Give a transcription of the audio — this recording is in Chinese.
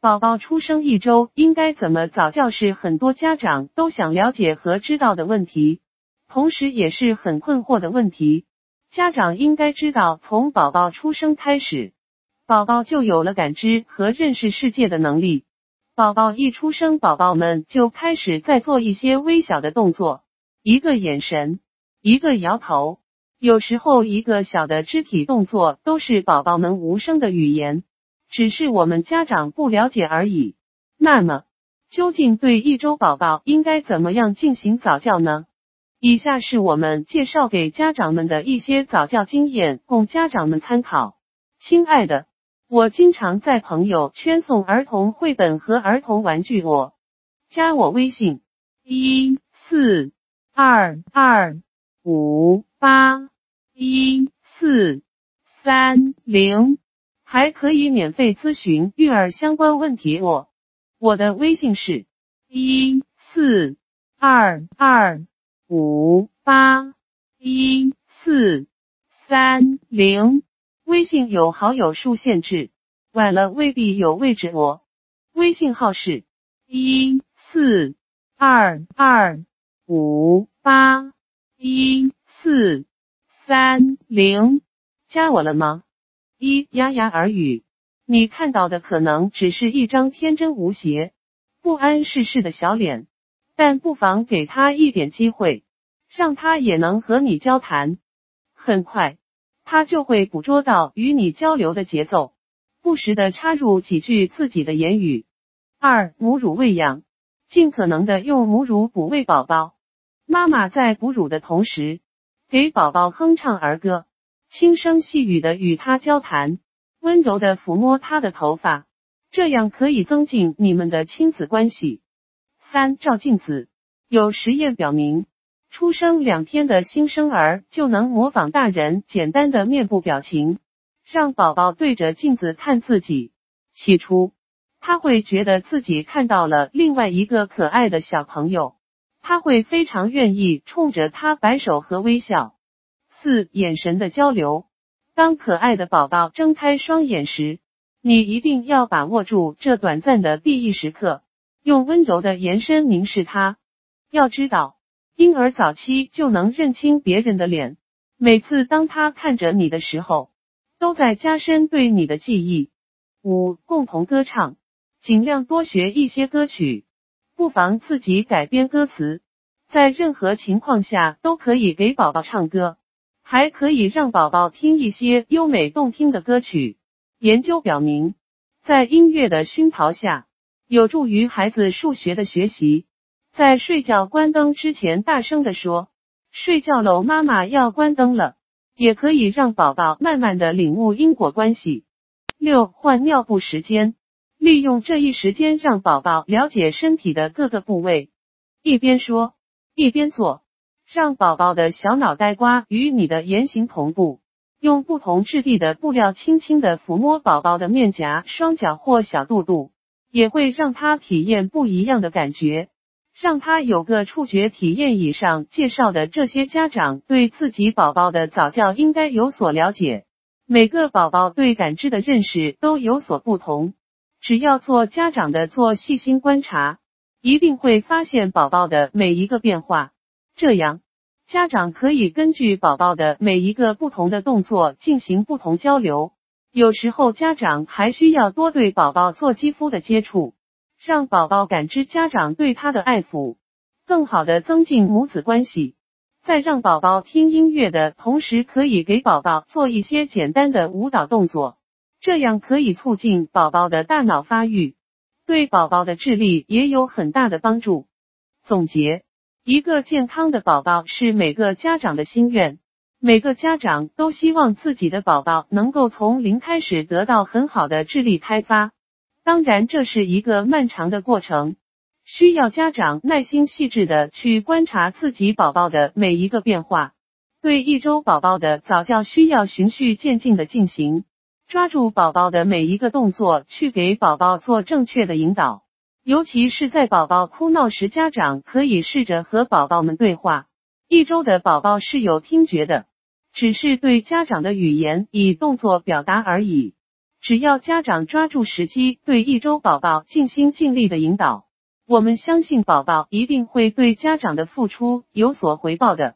宝宝出生一周应该怎么早教是很多家长都想了解和知道的问题，同时也是很困惑的问题。家长应该知道，从宝宝出生开始，宝宝就有了感知和认识世界的能力。宝宝一出生，宝宝们就开始在做一些微小的动作，一个眼神，一个摇头，有时候一个小的肢体动作，都是宝宝们无声的语言。只是我们家长不了解而已。那么，究竟对一周宝宝应该怎么样进行早教呢？以下是我们介绍给家长们的一些早教经验，供家长们参考。亲爱的，我经常在朋友圈送儿童绘本和儿童玩具，我加我微信：一四二二五八一四三零。还可以免费咨询育儿相关问题。我我的微信是一四二二五八一四三零，微信有好友数限制，晚了未必有位置。我微信号是一四二二五八一四三零，加我了吗？一牙牙耳语，你看到的可能只是一张天真无邪、不谙世事的小脸，但不妨给他一点机会，让他也能和你交谈。很快，他就会捕捉到与你交流的节奏，不时的插入几句自己的言语。二、母乳喂养，尽可能的用母乳哺喂宝宝。妈妈在哺乳的同时，给宝宝哼唱儿歌。轻声细语的与他交谈，温柔的抚摸他的头发，这样可以增进你们的亲子关系。三照镜子，有实验表明，出生两天的新生儿就能模仿大人简单的面部表情，让宝宝对着镜子看自己。起初，他会觉得自己看到了另外一个可爱的小朋友，他会非常愿意冲着他摆手和微笑。四眼神的交流，当可爱的宝宝睁开双眼时，你一定要把握住这短暂的第一时刻，用温柔的眼神凝视他。要知道，婴儿早期就能认清别人的脸，每次当他看着你的时候，都在加深对你的记忆。五共同歌唱，尽量多学一些歌曲，不妨自己改编歌词，在任何情况下都可以给宝宝唱歌。还可以让宝宝听一些优美动听的歌曲。研究表明，在音乐的熏陶下，有助于孩子数学的学习。在睡觉关灯之前，大声的说：“睡觉喽，妈妈要关灯了。”也可以让宝宝慢慢的领悟因果关系。六换尿布时间，利用这一时间让宝宝了解身体的各个部位，一边说一边做。让宝宝的小脑袋瓜与你的言行同步，用不同质地的布料轻轻的抚摸宝宝的面颊、双脚或小肚肚，也会让他体验不一样的感觉，让他有个触觉体验。以上介绍的这些家长对自己宝宝的早教应该有所了解。每个宝宝对感知的认识都有所不同，只要做家长的做细心观察，一定会发现宝宝的每一个变化。这样，家长可以根据宝宝的每一个不同的动作进行不同交流。有时候，家长还需要多对宝宝做肌肤的接触，让宝宝感知家长对他的爱抚，更好的增进母子关系。在让宝宝听音乐的同时，可以给宝宝做一些简单的舞蹈动作，这样可以促进宝宝的大脑发育，对宝宝的智力也有很大的帮助。总结。一个健康的宝宝是每个家长的心愿，每个家长都希望自己的宝宝能够从零开始得到很好的智力开发。当然，这是一个漫长的过程，需要家长耐心细致的去观察自己宝宝的每一个变化。对一周宝宝的早教需要循序渐进的进行，抓住宝宝的每一个动作，去给宝宝做正确的引导。尤其是在宝宝哭闹时，家长可以试着和宝宝们对话。一周的宝宝是有听觉的，只是对家长的语言以动作表达而已。只要家长抓住时机，对一周宝宝尽心尽力的引导，我们相信宝宝一定会对家长的付出有所回报的。